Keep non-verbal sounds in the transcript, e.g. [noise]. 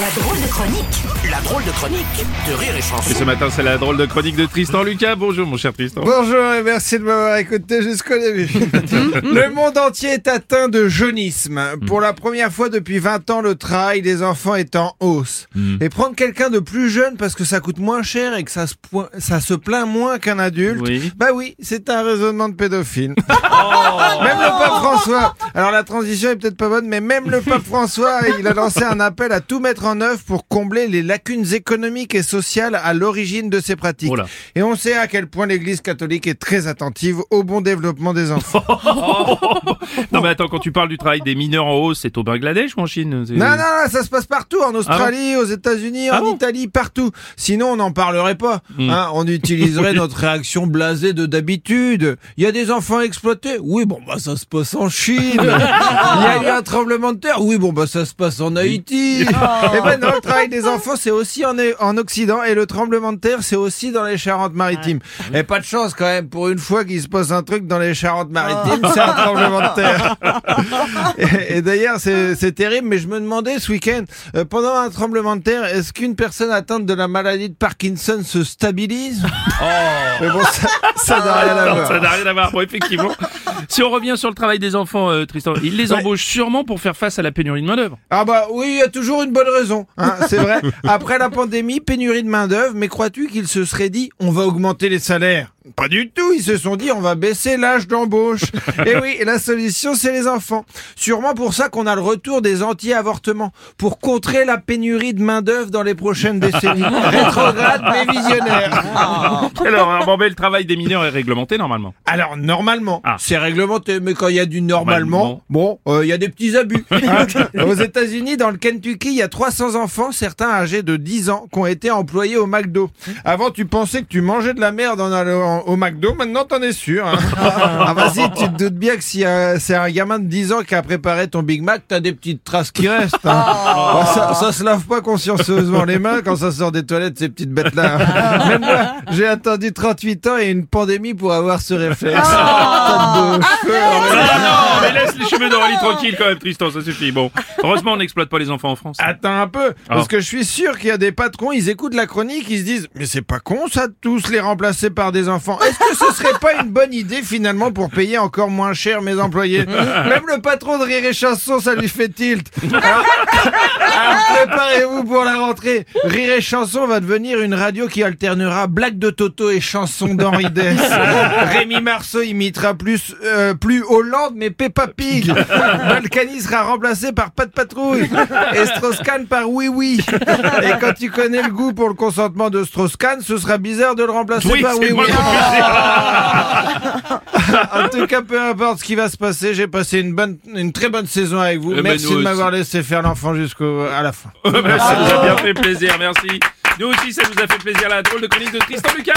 La drôle de chronique La drôle de chronique de Rire et Et Chanson. ce matin, c'est la drôle de chronique de Tristan Lucas. Bonjour, mon cher Tristan. Bonjour et merci de m'avoir écouté jusqu'au début. [laughs] le monde entier est atteint de jeunisme. Pour la première fois depuis 20 ans, le travail des enfants est en hausse. Et prendre quelqu'un de plus jeune parce que ça coûte moins cher et que ça se, point- ça se plaint moins qu'un adulte, Oui. bah oui, c'est un raisonnement de pédophile. [laughs] Même le pape François, alors la transition est peut-être pas bonne, mais même le pape [laughs] François, il a lancé un appel à tout mettre en œuvre pour combler les lacunes économiques et sociales à l'origine de ces pratiques. Et on sait à quel point l'Église catholique est très attentive au bon développement des enfants. [laughs] Non, mais attends, quand tu parles du travail des mineurs en hausse, c'est au Bangladesh ou en Chine? Non, non, non, ça se passe partout, en Australie, aux États-Unis, Ah en bon Italie, partout. Sinon, on n'en parlerait pas. Hmm. hein. on utiliserait notre réaction blasée de d'habitude. Il y a des enfants exploités? Oui, bon, bah ça se passe en Chine. Il y a eu [laughs] un tremblement de terre. Oui, bon, bah ça se passe en Haïti. Et ben non, le [laughs] travail des enfants, c'est aussi en, en Occident. Et le tremblement de terre, c'est aussi dans les Charentes-Maritimes. Et pas de chance quand même, pour une fois qu'il se passe un truc dans les Charentes-Maritimes, [laughs] c'est un tremblement de terre. Et, et d'ailleurs, c'est c'est terrible, mais je me demandais ce week-end, euh, pendant un tremblement de terre, est-ce qu'une personne atteinte de la maladie de Parkinson se stabilise Mais bon, ça ça n'a rien à Non, voir. ça n'a rien à voir. Bon, effectivement. si on revient sur le travail des enfants, euh, Tristan, ils les Ouais. embauchent sûrement pour faire face à la pénurie de main-d'œuvre. Ah bah oui, il y a toujours une bonne raison, hein, c'est vrai. [laughs] Après la pandémie, pénurie de main d'œuvre, mais crois-tu qu'ils se seraient dit on va augmenter les salaires? Pas du tout, ils se sont dit on va baisser l'âge d'embauche. [laughs] Et oui, la solution c'est les enfants. Sûrement pour ça qu'on a le retour des anti-avortements pour contrer la pénurie de main d'œuvre dans les prochaines décennies. [laughs] Rétrograde mais visionnaire. Alors, alors, bon, ben, le travail des mineurs est réglementé normalement. Alors normalement, Ah. c'est réglementé, mais quand il y a du normalement, bon, euh, il y a des petits abus. Hein. [laughs] Aux États-Unis, dans le Kentucky, il y a 300 enfants, certains âgés de 10 ans, qui ont été employés au McDo. Avant, tu pensais que tu mangeais de la merde en allant au McDo, maintenant t'en es sûr. Hein. [laughs] ah vas-y, tu te doutes bien que si euh, c'est un gamin de 10 ans qui a préparé ton Big Mac, t'as des petites traces qui restent. hein. Bah, ça, ça se lave pas consciencieusement les mains quand ça sort des toilettes, ces petites bêtes-là. [laughs] Même moi, j'ai attendu 38 ans et une pandémie pour avoir ce réflexe. Tas de cheveux, Ah non, mais laisse les cheveux d'Aurélie tranquilles quand même, Tristan, ça suffit. Bon, heureusement, on n'exploite pas les enfants en France. Attends un peu, parce Ah. que je suis sûr qu'il y a des patrons, ils écoutent la chronique, ils se disent Mais c'est pas con ça de tous les remplacer par des enfants. Est-ce que ce serait pas une bonne idée finalement pour payer encore moins cher mes employés [laughs] Même le patron de Rire et Chanson, ça lui fait tilt. Alors, [laughs] alors, préparez-vous pour la rentrée. Rire et Chanson va devenir une radio qui alternera blagues de Toto et chansons d'Henri Dess. [laughs] Rémi Marceau imitera plus, euh, plus Hollande mais Peppa Pig. Balkany sera remplacé par Pat Patrouille. Et Strauss-Kahn par Oui Oui. Et quand tu connais le goût pour le consentement de Strauss-Kahn, ce sera bizarre de le remplacer Oui, par Oui Oui. [laughs] En tout cas, peu importe ce qui va se passer, j'ai passé une bonne, une très bonne saison avec vous. Eh ben, Merci de m'avoir laissé faire l'enfant jusqu'à la fin. [laughs] Ça nous a bien fait plaisir, merci. Nous aussi, ça nous a fait plaisir, la drôle de chronique de Tristan Lucas.